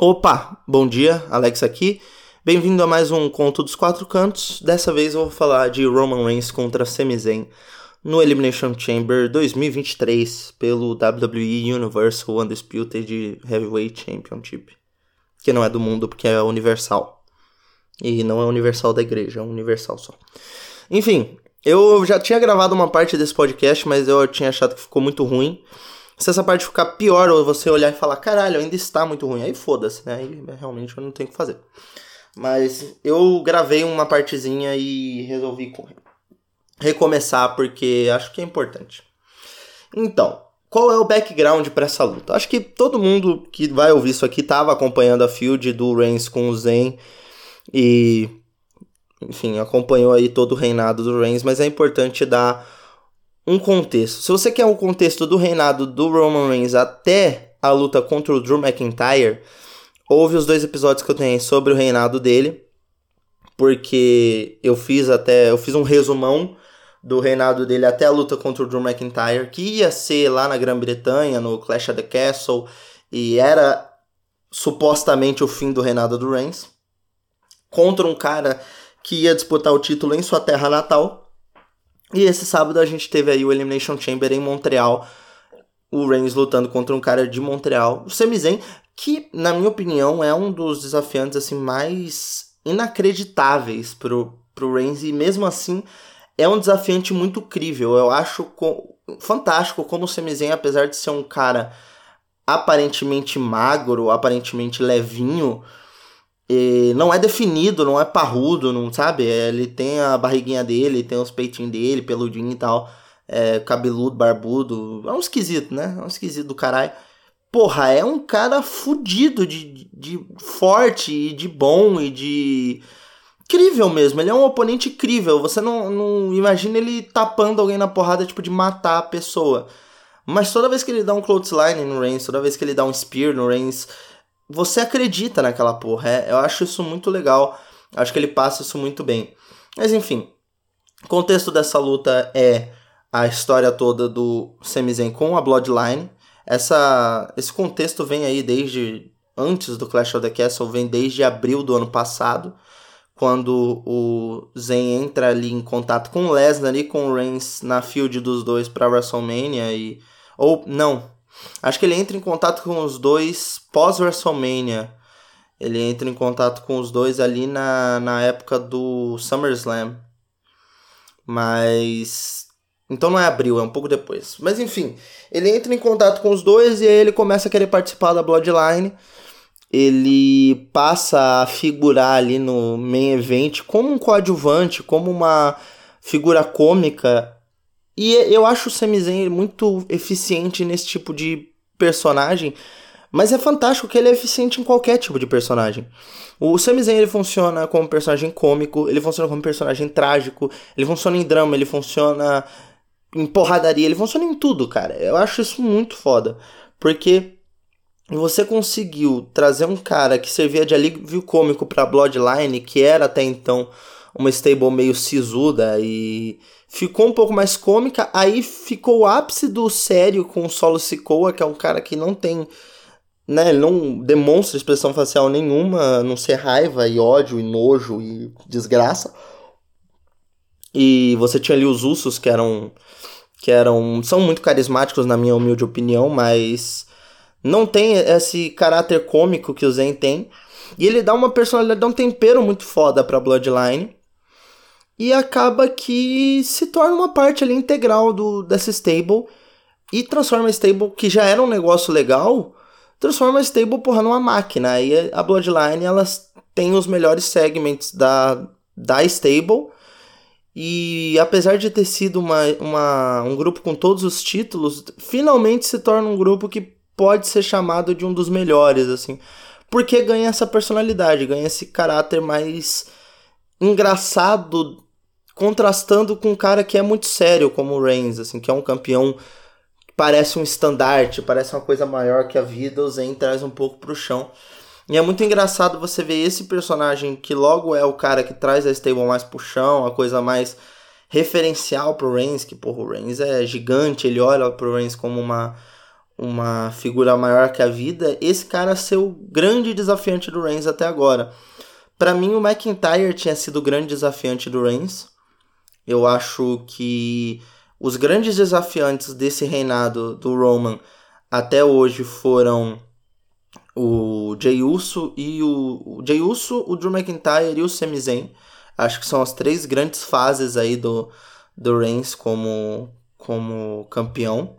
Opa, bom dia, Alex aqui. Bem-vindo a mais um Conto dos Quatro Cantos. Dessa vez eu vou falar de Roman Reigns contra Sami Zayn no Elimination Chamber 2023 pelo WWE Universal Undisputed Heavyweight Championship. Que não é do mundo porque é universal. E não é universal da igreja, é universal só. Enfim, eu já tinha gravado uma parte desse podcast, mas eu tinha achado que ficou muito ruim. Se essa parte ficar pior, ou você olhar e falar, caralho, ainda está muito ruim, aí foda-se, né? Aí realmente eu não tenho o que fazer. Mas eu gravei uma partezinha e resolvi recomeçar porque acho que é importante. Então, qual é o background para essa luta? Acho que todo mundo que vai ouvir isso aqui estava acompanhando a field do Reigns com o Zen e enfim, acompanhou aí todo o reinado do Reigns, mas é importante dar um contexto. Se você quer um contexto do reinado do Roman Reigns até a luta contra o Drew McIntyre, ouve os dois episódios que eu tenho sobre o reinado dele, porque eu fiz até, eu fiz um resumão do reinado dele até a luta contra o Drew McIntyre, que ia ser lá na Grã-Bretanha, no Clash of the Castle, e era supostamente o fim do reinado do Reigns, contra um cara que ia disputar o título em sua terra natal. E esse sábado a gente teve aí o Elimination Chamber em Montreal, o Reigns lutando contra um cara de Montreal, o Sami Zayn, que na minha opinião é um dos desafiantes assim mais inacreditáveis pro, pro Reigns e mesmo assim é um desafiante muito crível. Eu acho co fantástico como o Sami Zayn, apesar de ser um cara aparentemente magro, aparentemente levinho, e não é definido, não é parrudo, não sabe? Ele tem a barriguinha dele, tem os peitinhos dele, peludinho e tal. É, cabeludo, barbudo. É um esquisito, né? É um esquisito do caralho. Porra, é um cara fudido de, de forte e de bom e de. Incrível mesmo, ele é um oponente incrível. Você não, não imagina ele tapando alguém na porrada, tipo, de matar a pessoa. Mas toda vez que ele dá um clothesline no Reigns, toda vez que ele dá um spear no Reigns, você acredita naquela porra. É, eu acho isso muito legal. Acho que ele passa isso muito bem. Mas enfim, o contexto dessa luta é a história toda do Sami com a Bloodline. Essa, esse contexto vem aí desde antes do Clash of the Castle, vem desde abril do ano passado, quando o Zayn entra ali em contato com o Lesnar e com o Reigns na field dos dois para WrestleMania e ou não, Acho que ele entra em contato com os dois pós-WrestleMania. Ele entra em contato com os dois ali na, na época do SummerSlam. Mas. Então não é abril, é um pouco depois. Mas enfim, ele entra em contato com os dois e aí ele começa a querer participar da Bloodline. Ele passa a figurar ali no main event como um coadjuvante, como uma figura cômica e eu acho o Sami Zayn muito eficiente nesse tipo de personagem, mas é fantástico que ele é eficiente em qualquer tipo de personagem. O Sami Zayn ele funciona como personagem cômico, ele funciona como personagem trágico, ele funciona em drama, ele funciona em porradaria, ele funciona em tudo, cara. Eu acho isso muito foda, porque você conseguiu trazer um cara que servia de alívio cômico para Bloodline, que era até então uma stable meio sisuda e ficou um pouco mais cômica. Aí ficou o ápice do sério com o Solo Sikoa, que é um cara que não tem. Né, ele não demonstra expressão facial nenhuma, a não ser raiva e ódio e nojo e desgraça. E você tinha ali os Usos que eram que eram são muito carismáticos na minha humilde opinião, mas não tem esse caráter cômico que o Zen tem. E ele dá uma personalidade, dá um tempero muito foda pra Bloodline e acaba que se torna uma parte ali integral do, dessa stable e transforma a stable, que já era um negócio legal, transforma a stable, porra, numa máquina. E a Bloodline, elas tem os melhores segments da, da stable, e apesar de ter sido uma, uma, um grupo com todos os títulos, finalmente se torna um grupo que pode ser chamado de um dos melhores, assim. Porque ganha essa personalidade, ganha esse caráter mais engraçado contrastando com um cara que é muito sério, como o Reigns, assim, que é um campeão que parece um estandarte, parece uma coisa maior que a vida, o Zen traz um pouco pro chão. E é muito engraçado você ver esse personagem que logo é o cara que traz a stable mais pro chão, a coisa mais referencial pro Reigns, que porra, o Reigns é gigante, ele olha pro Reigns como uma uma figura maior que a vida, esse cara ser o grande desafiante do Reigns até agora. Para mim, o McIntyre tinha sido o grande desafiante do Reigns. Eu acho que os grandes desafiantes desse reinado do Roman até hoje foram o Jey Uso e o, o Jey Uso, o Drew McIntyre e o Sami Zayn. Acho que são as três grandes fases aí do, do Reigns como, como campeão.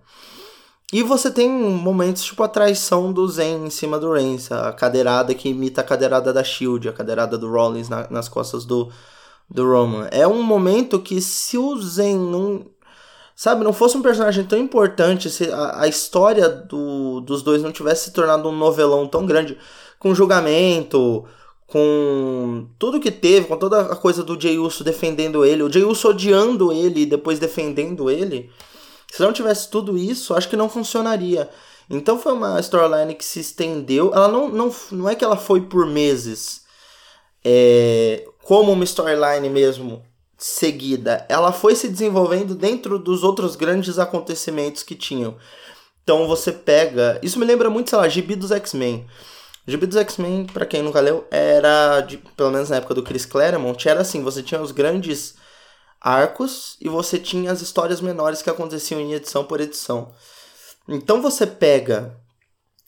E você tem momentos tipo a traição do Zen em cima do Reigns, a cadeirada que imita a cadeirada da Shield, a cadeirada do Rollins na, nas costas do, do Roman. É um momento que se o Zen não. Sabe, não fosse um personagem tão importante, se a, a história do, dos dois não tivesse se tornado um novelão tão grande, com julgamento, com tudo que teve, com toda a coisa do Jey Uso defendendo ele, o Jey Uso odiando ele e depois defendendo ele se não tivesse tudo isso, acho que não funcionaria. Então foi uma storyline que se estendeu. Ela não, não, não é que ela foi por meses é, como uma storyline mesmo seguida. Ela foi se desenvolvendo dentro dos outros grandes acontecimentos que tinham. Então você pega. Isso me lembra muito, sei lá, Gibi dos X-Men. Gibi dos X-Men, pra quem nunca leu, era, de, pelo menos na época do Chris Claremont, era assim: você tinha os grandes arcos e você tinha as histórias menores que aconteciam em edição por edição. Então você pega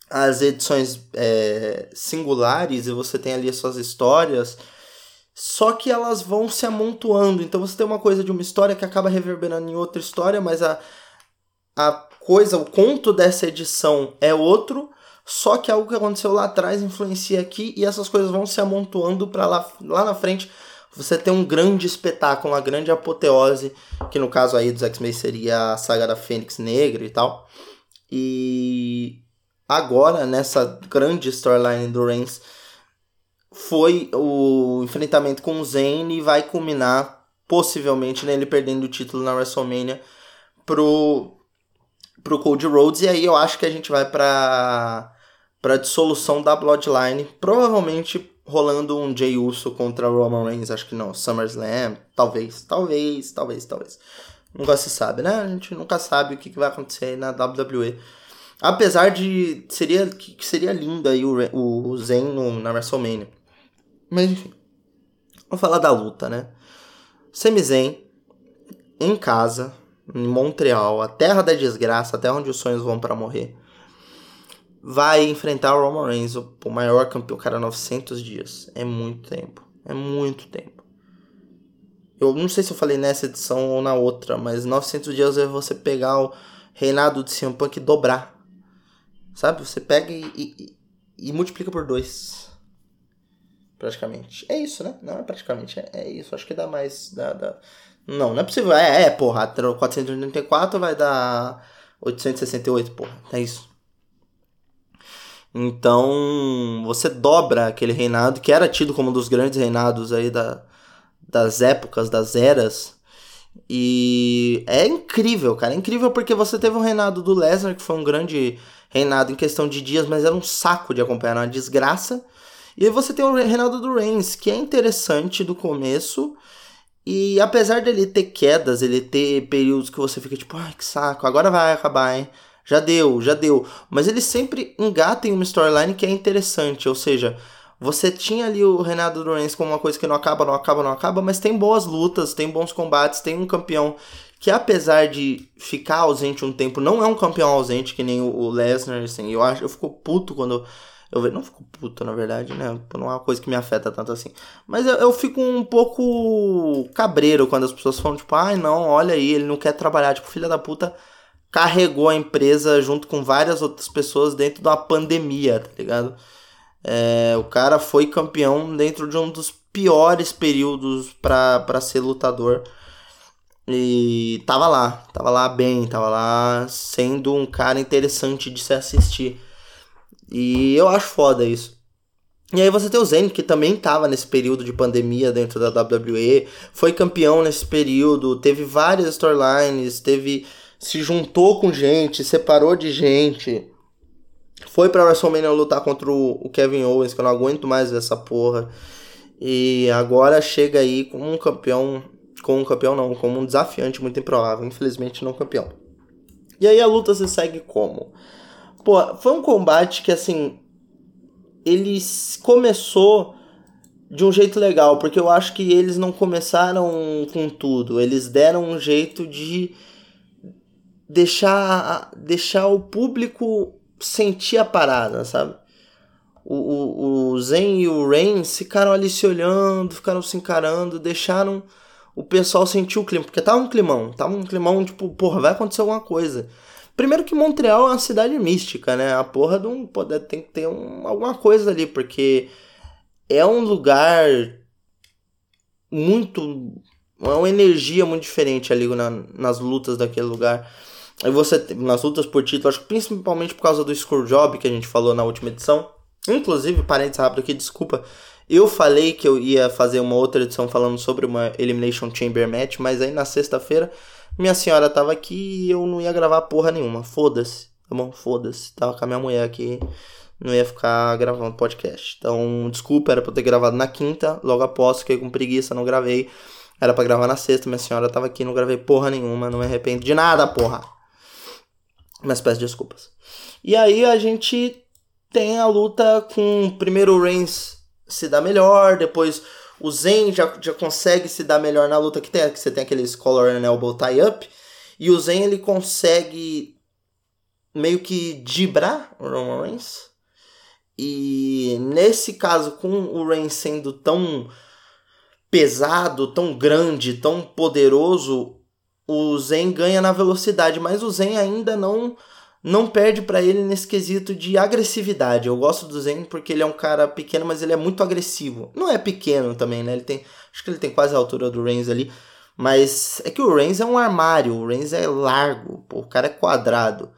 as edições é, singulares e você tem ali as suas histórias, só que elas vão se amontoando. Então você tem uma coisa de uma história que acaba reverberando em outra história, mas a, a coisa, o conto dessa edição é outro, só que algo que aconteceu lá atrás influencia aqui e essas coisas vão se amontoando para lá, lá na frente você tem um grande espetáculo, uma grande apoteose, que no caso aí dos X-Men seria a saga da Fênix Negra e tal. E agora, nessa grande storyline do Reigns, foi o enfrentamento com o Zayn e vai culminar possivelmente nele perdendo o título na WrestleMania pro, pro Cody Rhodes. E aí eu acho que a gente vai pra, pra dissolução da Bloodline. Provavelmente rolando um Jey Uso contra Roman Reigns, acho que não, SummerSlam, talvez, talvez, talvez, talvez. Nunca se sabe, né? A gente nunca sabe o que, vai acontecer na WWE. Apesar de seria que seria lindo aí o, o Zen no, na WrestleMania. Mas enfim. Vamos falar da luta, né? Sami Zayn em casa, em Montreal, a terra da desgraça, até onde os sonhos vão para morrer vai enfrentar o Roman Reigns, o maior campeão, cara, 900 dias. É muito tempo. É muito tempo. Eu não sei se eu falei nessa edição ou na outra, mas 900 dias é você pegar o reinado de CM Punk e dobrar. Sabe? Você pega e, e, e multiplica por dois. Praticamente. É isso, né? Não é praticamente, é, é isso. Acho que dá mais. Dá, dá... Não, não é possível. É, é, porra. 484 vai dar 868, porra. É isso. Então, você dobra aquele reinado que era tido como um dos grandes reinados aí da, das épocas, das eras. E é incrível, cara. É incrível porque você teve um reinado do Lesnar, que foi um grande reinado em questão de dias, mas era um saco de acompanhar, uma desgraça. E aí você tem o reinado do Reigns, que é interessante do começo. E apesar dele ter quedas, ele ter períodos que você fica tipo, ai que saco, agora vai acabar, hein? já deu, já deu. Mas ele sempre engata em uma storyline que é interessante, ou seja, você tinha ali o Renato Lorenz como uma coisa que não acaba, não acaba, não acaba, mas tem boas lutas, tem bons combates, tem um campeão que apesar de ficar ausente um tempo, não é um campeão ausente que nem o Lesnar, assim, eu acho, eu fico puto quando eu não fico puto na verdade, né, não é uma coisa que me afeta tanto assim, mas eu, eu fico um pouco cabreiro quando as pessoas falam, tipo, ai não, olha aí, ele não quer trabalhar, tipo, filha da puta, carregou a empresa junto com várias outras pessoas dentro da pandemia, tá ligado? É, o cara foi campeão dentro de um dos piores períodos para ser lutador. E tava lá, tava lá bem, tava lá sendo um cara interessante de se assistir. E eu acho foda isso. E aí você tem o Zen, que também tava nesse período de pandemia dentro da WWE, foi campeão nesse período, teve várias storylines, teve se juntou com gente, separou de gente. Foi pra WrestleMania lutar contra o Kevin Owens, que eu não aguento mais ver essa porra. E agora chega aí como um campeão. Com um campeão não, como um desafiante muito improvável. Infelizmente não campeão. E aí a luta se segue como? Pô, foi um combate que, assim, ele começou de um jeito legal, porque eu acho que eles não começaram com tudo, eles deram um jeito de deixar, deixar o público sentir a parada, sabe? O, o, o Zen e o Rain ficaram ali se olhando, ficaram se encarando, deixaram o pessoal sentir o clima, porque tava um climão, tava um climão tipo, porra, vai acontecer alguma coisa. Primeiro que Montreal é uma cidade mística, né? A porra de um. Tem que ter um, alguma coisa ali, porque é um lugar muito. É uma energia muito diferente ali na, nas lutas daquele lugar. E você, nas lutas por título, acho que principalmente por causa do Screwjob que a gente falou na última edição. Inclusive, parênteses rápido aqui, desculpa. Eu falei que eu ia fazer uma outra edição falando sobre uma Elimination Chamber Match, mas aí na sexta-feira minha senhora tava aqui e eu não ia gravar porra nenhuma. Foda-se, tá bom? Foda-se. Tava com a minha mulher aqui não ia ficar gravando podcast. Então, desculpa, era pra eu ter gravado na quinta, logo após, fiquei com preguiça, não gravei. Era pra gravar na sexta, minha senhora tava aqui, não gravei porra nenhuma, não me arrependo de nada, porra. Mas peço desculpas. E aí a gente tem a luta com primeiro o Reigns se dá melhor, depois o Zen já, já consegue se dar melhor na luta que tem, que você tem aqueles collar and elbow tie up, e o Zen ele consegue meio que dibrar o Roman Reigns e nesse caso, com o Rain sendo tão pesado, tão grande, tão poderoso, o Zen ganha na velocidade, mas o Zen ainda não não perde para ele nesse quesito de agressividade. Eu gosto do Zen porque ele é um cara pequeno, mas ele é muito agressivo. Não é pequeno também, né? Ele tem, acho que ele tem quase a altura do Reigns ali, mas é que o Reigns é um armário, o Reigns é largo, pô, o cara é quadrado.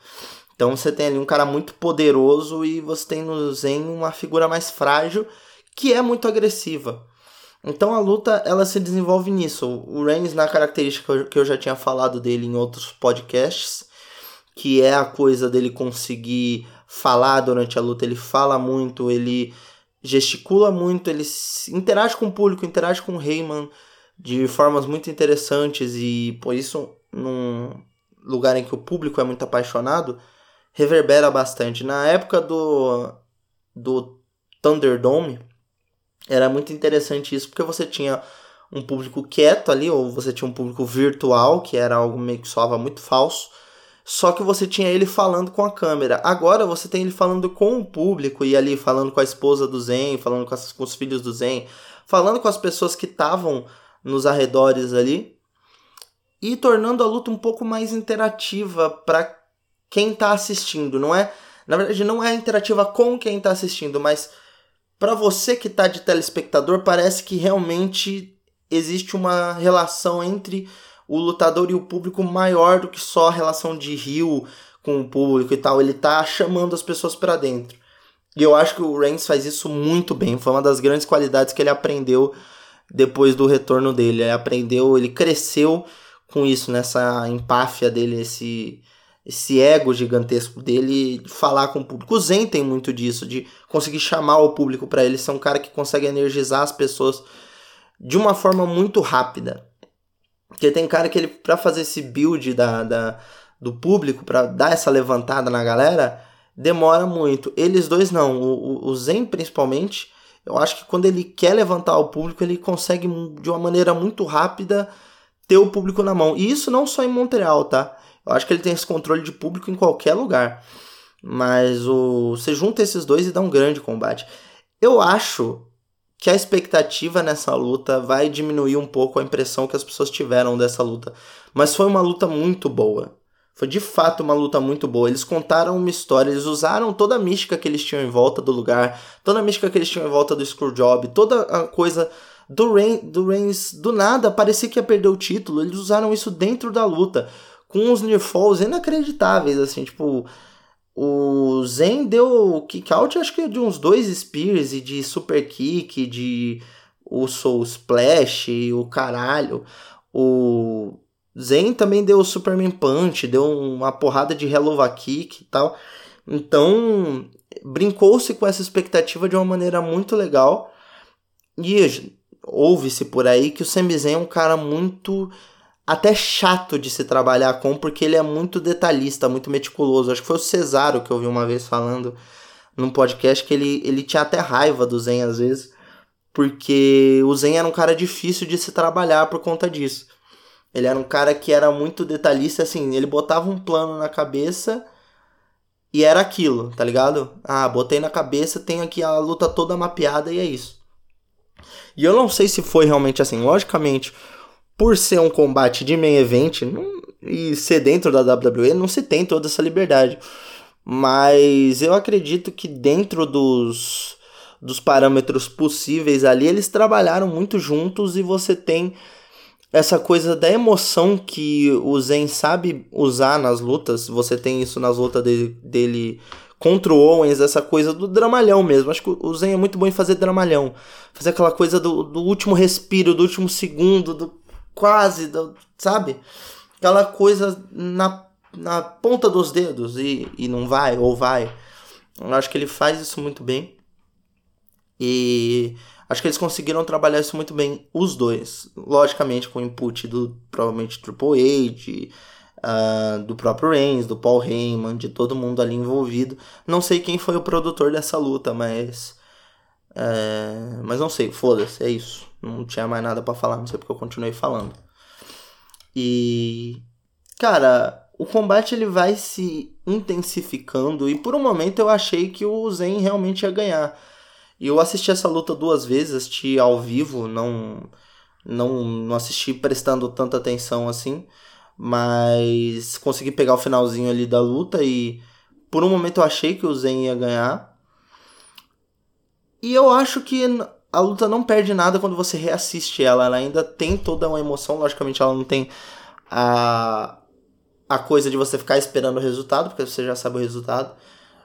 Então você tem ali um cara muito poderoso e você tem no Zen uma figura mais frágil que é muito agressiva. Então a luta ela se desenvolve nisso. O Reigns na característica que eu já tinha falado dele em outros podcasts, que é a coisa dele conseguir falar durante a luta, ele fala muito, ele gesticula muito, ele interage com o público, interage com o Heyman de formas muito interessantes e por isso num lugar em que o público é muito apaixonado, reverbera bastante. Na época do, do Thunderdome, era muito interessante isso, porque você tinha um público quieto ali, ou você tinha um público virtual, que era algo meio que soava muito falso, só que você tinha ele falando com a câmera. Agora você tem ele falando com o público, e ali falando com a esposa do Zen, falando com, as, com os filhos do Zen, falando com as pessoas que estavam nos arredores ali, e tornando a luta um pouco mais interativa para quem está assistindo, não é? Na verdade, não é interativa com quem está assistindo, mas para você que está de telespectador, parece que realmente existe uma relação entre o lutador e o público maior do que só a relação de rio com o público e tal. Ele tá chamando as pessoas para dentro. E eu acho que o Reigns faz isso muito bem. Foi uma das grandes qualidades que ele aprendeu depois do retorno dele. Ele aprendeu, ele cresceu com isso, nessa empáfia dele, esse esse ego gigantesco dele falar com o público. O Zen tem muito disso, de conseguir chamar o público para ele, ser um cara que consegue energizar as pessoas de uma forma muito rápida. Porque tem cara que ele, pra fazer esse build da, da do público, para dar essa levantada na galera, demora muito. Eles dois não, o, o Zen principalmente, eu acho que quando ele quer levantar o público, ele consegue de uma maneira muito rápida ter o público na mão. E isso não só em Montreal, tá? Eu acho que ele tem esse controle de público em qualquer lugar. Mas o você junta esses dois e dá um grande combate. Eu acho que a expectativa nessa luta vai diminuir um pouco a impressão que as pessoas tiveram dessa luta. Mas foi uma luta muito boa. Foi de fato uma luta muito boa. Eles contaram uma história, eles usaram toda a mística que eles tinham em volta do lugar, toda a mística que eles tinham em volta do Screwjob, toda a coisa do, do Reigns do nada parecia que ia perder o título. Eles usaram isso dentro da luta com uns near falls inacreditáveis, assim, tipo, o Zen deu kick out, acho que de uns dois spears e de super kick, de o soul splash, o caralho. O Zen também deu Superman Punch, deu uma porrada de Hello Kick e tal. Então, brincou-se com essa expectativa de uma maneira muito legal. E ouve-se por aí que o Sami é um cara muito até chato de se trabalhar com, porque ele é muito detalhista, muito meticuloso. Acho que foi o Cesaro que eu vi uma vez falando num podcast que ele, ele tinha até raiva do Zen às vezes, porque o Zen era um cara difícil de se trabalhar por conta disso. Ele era um cara que era muito detalhista, assim, ele botava um plano na cabeça e era aquilo, tá ligado? Ah, botei na cabeça, tem aqui a luta toda mapeada e é isso. E eu não sei se foi realmente assim. Logicamente, por ser um combate de main event não, e ser dentro da WWE, não se tem toda essa liberdade. Mas eu acredito que dentro dos, dos parâmetros possíveis ali, eles trabalharam muito juntos e você tem essa coisa da emoção que o Zen sabe usar nas lutas, você tem isso nas lutas dele, dele contra o Owens, essa coisa do dramalhão mesmo. Acho que o Zen é muito bom em fazer dramalhão. Fazer aquela coisa do, do último respiro, do último segundo, do quase, sabe? Aquela coisa na, na ponta dos dedos e, e não vai, ou vai. Eu acho que ele faz isso muito bem. E Acho que eles conseguiram trabalhar isso muito bem, os dois. Logicamente, com o input do provavelmente Triple H, uh, do próprio Reigns, do Paul Heyman, de todo mundo ali envolvido. Não sei quem foi o produtor dessa luta, mas. É, mas não sei, foda-se, é isso. Não tinha mais nada para falar, não sei porque eu continuei falando. E. Cara, o combate ele vai se intensificando e por um momento eu achei que o Zen realmente ia ganhar e eu assisti essa luta duas vezes, assisti ao vivo, não, não, não assisti prestando tanta atenção assim, mas consegui pegar o finalzinho ali da luta e por um momento eu achei que o Zen ia ganhar. E eu acho que a luta não perde nada quando você reassiste ela, ela ainda tem toda uma emoção, logicamente ela não tem a, a coisa de você ficar esperando o resultado, porque você já sabe o resultado.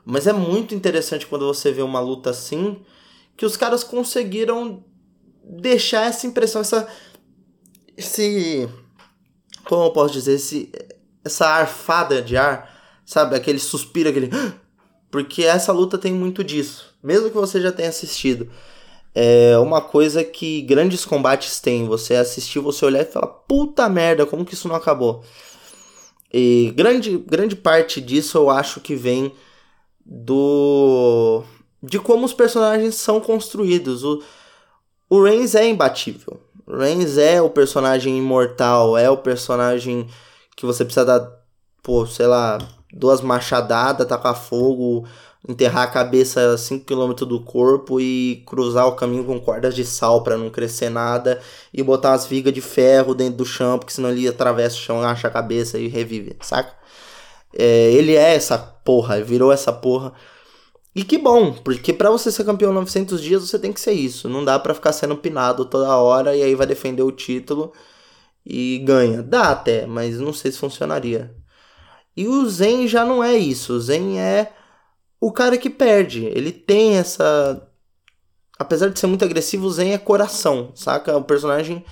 Mas é muito interessante quando você vê uma luta assim, que os caras conseguiram deixar essa impressão, essa. Esse. Como eu posso dizer? Esse, essa arfada de ar, sabe? Aquele suspiro, aquele. Porque essa luta tem muito disso. Mesmo que você já tenha assistido. É uma coisa que grandes combates têm. Você assistir, você olhar e falar: puta merda, como que isso não acabou? E grande, grande parte disso eu acho que vem do de como os personagens são construídos. O, o Reigns é imbatível. O Reigns é o personagem imortal, é o personagem que você precisa dar, pô, sei lá, duas machadadas, tacar fogo, enterrar a cabeça a 5km do corpo e cruzar o caminho com cordas de sal para não crescer nada e botar umas vigas de ferro dentro do chão, porque senão ele atravessa o chão, acha a cabeça e revive, saca? É, ele é essa porra, virou essa porra. E que bom, porque para você ser campeão 900 dias você tem que ser isso. Não dá para ficar sendo pinado toda hora e aí vai defender o título e ganha. Dá até, mas não sei se funcionaria. E o Zen já não é isso. O Zen é o cara que perde. Ele tem essa. Apesar de ser muito agressivo, o Zen é coração, saca? O personagem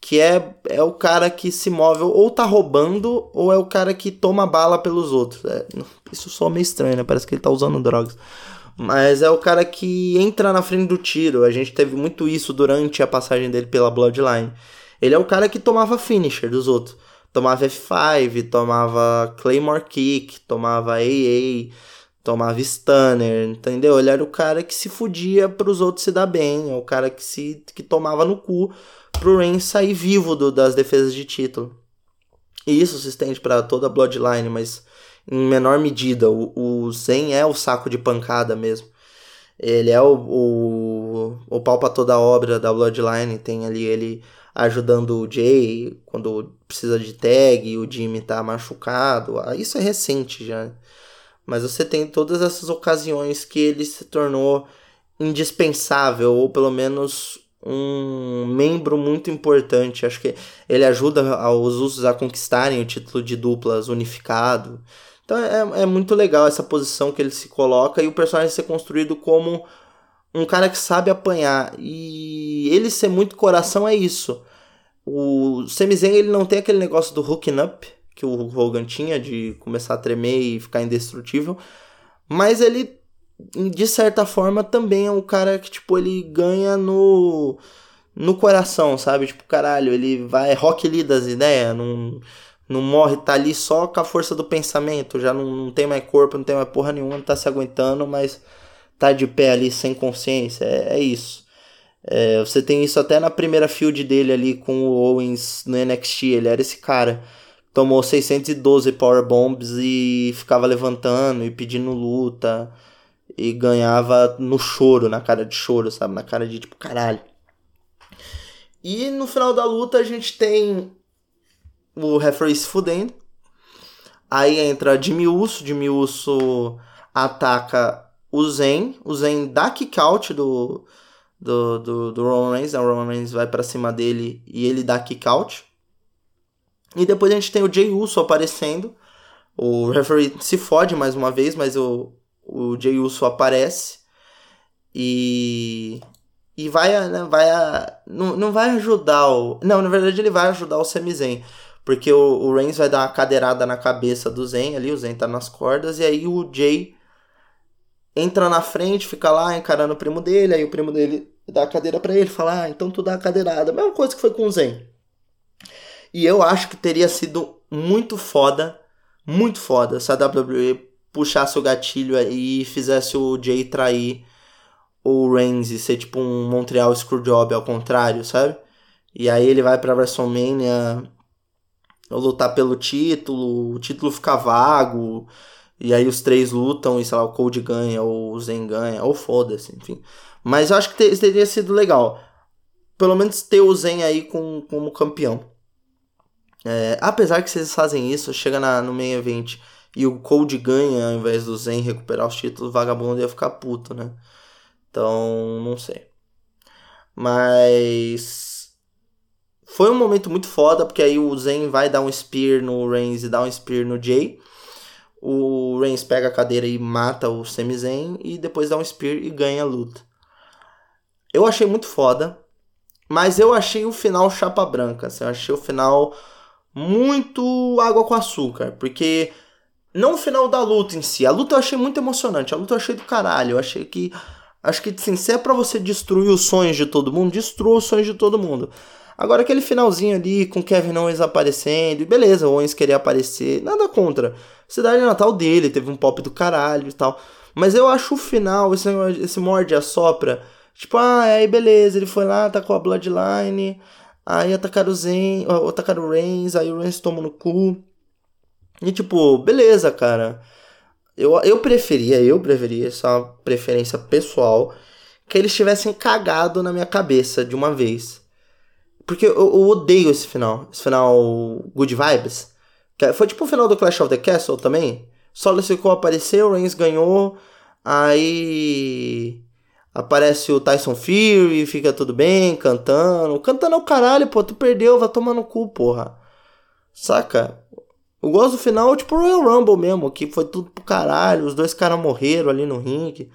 que é, é o cara que se move ou tá roubando ou é o cara que toma bala pelos outros. É, isso só meio estranho, né? Parece que ele tá usando drogas. Mas é o cara que entra na frente do tiro. A gente teve muito isso durante a passagem dele pela Bloodline. Ele é o cara que tomava finisher dos outros. Tomava F5, tomava Claymore Kick, tomava AA, tomava Stunner, entendeu? Ele era o cara que se fudia pros outros se dar bem. É o cara que se que tomava no cu pro Reigns sair vivo do, das defesas de título. E isso se estende para toda a Bloodline, mas em menor medida. O, o Zen é o saco de pancada mesmo. Ele é o, o, o pau pra toda a obra da Bloodline. Tem ali ele ajudando o Jay quando precisa de tag, o Jimmy tá machucado. Ah, isso é recente já. Mas você tem todas essas ocasiões que ele se tornou indispensável, ou pelo menos um membro muito importante. Acho que ele ajuda os usos a conquistarem o título de duplas unificado. Então é, é muito legal essa posição que ele se coloca e o personagem ser construído como um cara que sabe apanhar. E ele ser muito coração é isso. O Sami Zayn, ele não tem aquele negócio do hooking up que o Hogan tinha de começar a tremer e ficar indestrutível, mas ele de certa forma também é um cara que tipo ele ganha no no coração, sabe? Tipo, caralho, ele vai. Rock Lee das ideias, não, não morre, tá ali só com a força do pensamento, já não, não tem mais corpo, não tem mais porra nenhuma, não tá se aguentando, mas tá de pé ali sem consciência. É, é isso. É, você tem isso até na primeira field dele ali com o Owens no NXT. Ele era esse cara. Tomou 612 power bombs e ficava levantando e pedindo luta. E ganhava no choro, na cara de choro, sabe? Na cara de tipo, caralho. E no final da luta a gente tem o referee se fudendo. Aí entra Jimmy Uso. Jimmy Uso ataca o Zen. O Zen dá kick out do, do, do, do Roman Reigns. O Roman Reigns vai para cima dele e ele dá kick out. E depois a gente tem o Jay Uso aparecendo. O referee se fode mais uma vez, mas o, o Jay Uso aparece. E. E vai, né, vai não, não vai ajudar o. Não, na verdade ele vai ajudar o Sami Zayn. Porque o, o Reigns vai dar uma cadeirada na cabeça do Zen ali, o Zen tá nas cordas, e aí o Jay entra na frente, fica lá encarando o primo dele, aí o primo dele dá a cadeira para ele, fala, ah, então tu dá a cadeirada. Mesma coisa que foi com o Zen. E eu acho que teria sido muito foda, muito foda, se a WWE puxasse o gatilho aí e fizesse o Jay trair o Reigns e ser tipo um Montreal Screwjob ao contrário, sabe? E aí ele vai pra WrestleMania lutar pelo título, o título fica vago, e aí os três lutam e, sei lá, o Cold ganha, ou o Zen ganha, ou foda-se, enfim. Mas eu acho que teria sido legal. Pelo menos ter o Zen aí com, como campeão. É, apesar que eles fazem isso, chega na, no main event e o Cold ganha ao invés do Zen recuperar os títulos, o vagabundo ia ficar puto, né? Então, não sei. Mas. Foi um momento muito foda, porque aí o Zen vai dar um spear no Reigns e dá um spear no Jay. O Reigns pega a cadeira e mata o Sami Zayn e depois dá um spear e ganha a luta. Eu achei muito foda, mas eu achei o final chapa branca. Assim, eu achei o final muito água com açúcar, porque não o final da luta em si. A luta eu achei muito emocionante, a luta eu achei do caralho. Eu achei que acho que assim, se é para você destruir os sonhos de todo mundo, destrua os sonhos de todo mundo. Agora aquele finalzinho ali com Kevin Owens aparecendo, e beleza, o Owens queria aparecer, nada contra. Cidade Natal dele, teve um pop do caralho e tal. Mas eu acho o final, esse, esse morde a sopra. Tipo, ah, aí beleza, ele foi lá, atacou a Bloodline, aí atacaram o Zen, atacaram o Reigns, aí o Reigns toma no cu. E tipo, beleza, cara. Eu, eu preferia, eu preferia, essa é uma preferência pessoal, que eles tivessem cagado na minha cabeça de uma vez. Porque eu, eu, odeio esse final. Esse final Good Vibes. Foi tipo o final do Clash of the Castle também. Solo ficou apareceu, Reigns ganhou. Aí. Aparece o Tyson Fury, fica tudo bem, cantando. Cantando é o caralho, pô. Tu perdeu, vai tomar no cu, porra. Saca? Eu gosto do final, tipo Royal Rumble mesmo, que foi tudo pro caralho. Os dois caras morreram ali no ringue.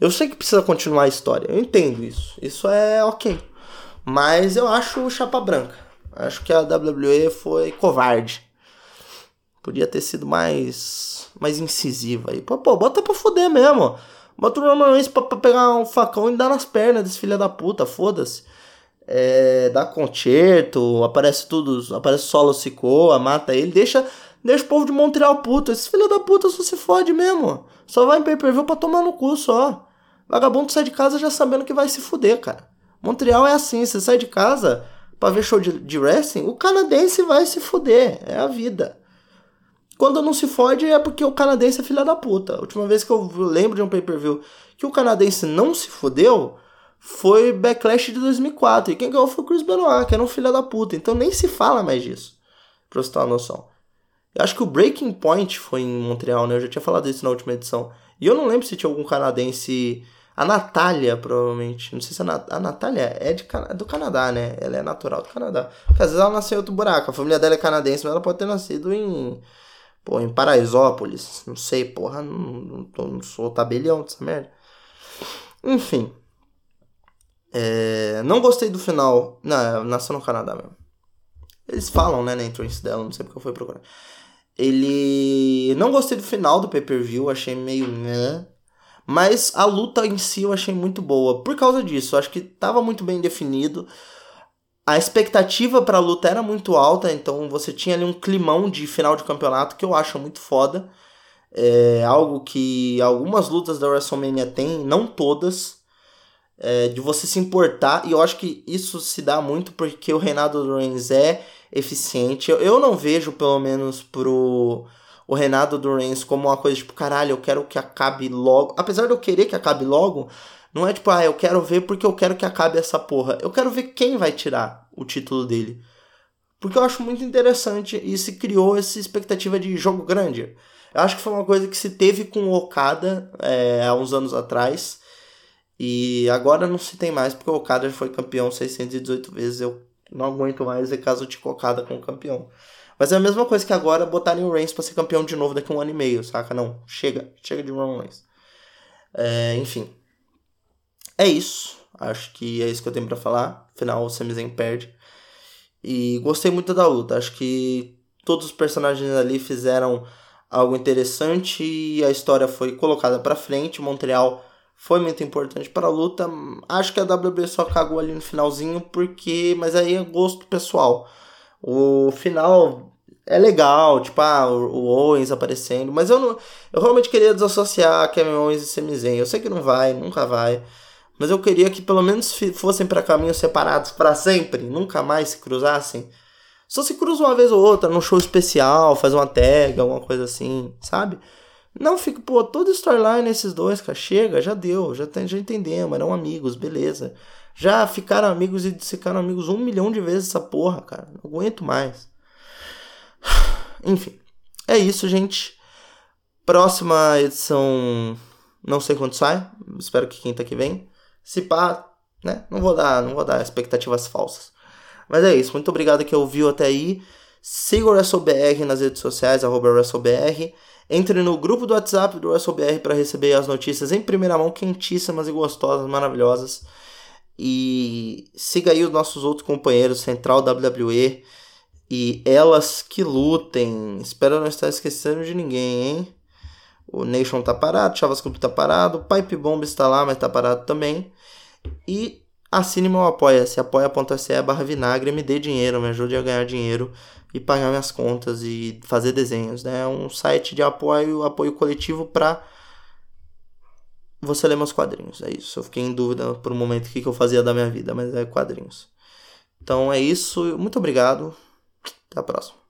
Eu sei que precisa continuar a história. Eu entendo isso. Isso é ok. Mas eu acho chapa branca. Acho que a WWE foi covarde. Podia ter sido mais mais incisiva aí. Pô, pô bota pra foder mesmo. O Roman Reigns pra, pra, pegar um facão e dar nas pernas desse filho da puta, foda-se. É, dá concerto, aparece tudo, aparece solo Sikoa, mata ele, deixa, deixa o povo de Montreal puto. Esse filho da puta só se fode mesmo. Só vai em pay-per-view pra tomar no cu só. Vagabundo sai de casa já sabendo que vai se fuder, cara. Montreal é assim, você sai de casa para ver show de, de wrestling, o canadense vai se fuder, é a vida. Quando não se fode é porque o canadense é filha da puta. A última vez que eu lembro de um pay-per-view que o canadense não se fudeu foi Backlash de 2004. E quem ganhou foi o Chris Benoit, que era um filho da puta. Então nem se fala mais disso, pra você ter uma noção. Eu acho que o Breaking Point foi em Montreal, né? Eu já tinha falado isso na última edição. E eu não lembro se tinha algum canadense a Natália, provavelmente. Não sei se a, Nat a Natália é de, do Canadá, né? Ela é natural do Canadá. Porque às vezes ela nasceu em outro buraco. A família dela é canadense, mas ela pode ter nascido em. Pô, em Paraisópolis. Não sei, porra. Não, não, tô, não sou tabelião dessa merda. Enfim. É, não gostei do final. Não, nasceu no Canadá mesmo. Eles falam, né, na entrance dela, não sei porque eu fui procurar. Ele. Não gostei do final do pay per view, achei meio. Mas a luta em si eu achei muito boa. Por causa disso, acho que estava muito bem definido. A expectativa para a luta era muito alta, então você tinha ali um climão de final de campeonato que eu acho muito foda. É algo que algumas lutas da WrestleMania têm, não todas, é, de você se importar. E eu acho que isso se dá muito porque o Renato Reigns é eficiente. Eu, eu não vejo, pelo menos, pro o Renato Reigns como uma coisa tipo, caralho, eu quero que acabe logo. Apesar de eu querer que acabe logo, não é tipo, ah, eu quero ver porque eu quero que acabe essa porra. Eu quero ver quem vai tirar o título dele. Porque eu acho muito interessante e se criou essa expectativa de jogo grande. Eu acho que foi uma coisa que se teve com o Okada é, há uns anos atrás. E agora não se tem mais, porque o Okada foi campeão 618 vezes. Eu não aguento mais ver caso de Okada como campeão. Mas é a mesma coisa que agora botarem o Reigns pra ser campeão de novo daqui a um ano e meio, saca? Não, chega, chega de Roman Reigns. É, enfim. É isso. Acho que é isso que eu tenho para falar. Afinal, o Sami perde. E gostei muito da luta. Acho que todos os personagens ali fizeram algo interessante e a história foi colocada para frente. Montreal foi muito importante para a luta. Acho que a WWE só cagou ali no finalzinho porque, mas aí é gosto pessoal. O final é legal, tipo, ah, o Owens aparecendo, mas eu não, eu realmente queria desassociar Kevin Owens e Sami Zayn. Eu sei que não vai, nunca vai. Mas eu queria que pelo menos fossem para caminhos separados para sempre, nunca mais se cruzassem. Só se cruza uma vez ou outra num show especial, faz uma tag, alguma coisa assim, sabe? Não fica, pô, toda storyline esses dois, cara, chega, já deu, já, já entendemos, eram amigos, beleza. Já ficaram amigos e ficaram amigos um milhão de vezes essa porra, cara. Não aguento mais. Enfim, é isso, gente. Próxima edição, não sei quando sai, espero que quinta que vem. Se pá, né? Não vou dar, não vou dar expectativas falsas. Mas é isso. Muito obrigado que ouviu até aí. Siga o WrestleBR nas redes sociais, arroba WrestleBR. Entre no grupo do WhatsApp do WrestleBR para receber as notícias em primeira mão, quentíssimas e gostosas, maravilhosas. E siga aí os nossos outros companheiros, Central WWE e Elas que Lutem. Espero não estar esquecendo de ninguém, hein? O Nation tá parado, Chavas Club tá parado, Pipe Bomb está lá, mas tá parado também. E assine meu apoia-se, apoia.se barra vinagre, me dê dinheiro, me ajude a ganhar dinheiro e pagar minhas contas e fazer desenhos, né? É um site de apoio, apoio coletivo para você ler meus quadrinhos. É isso. Eu fiquei em dúvida por um momento o que, que eu fazia da minha vida, mas é quadrinhos. Então é isso. Muito obrigado. Até a próxima.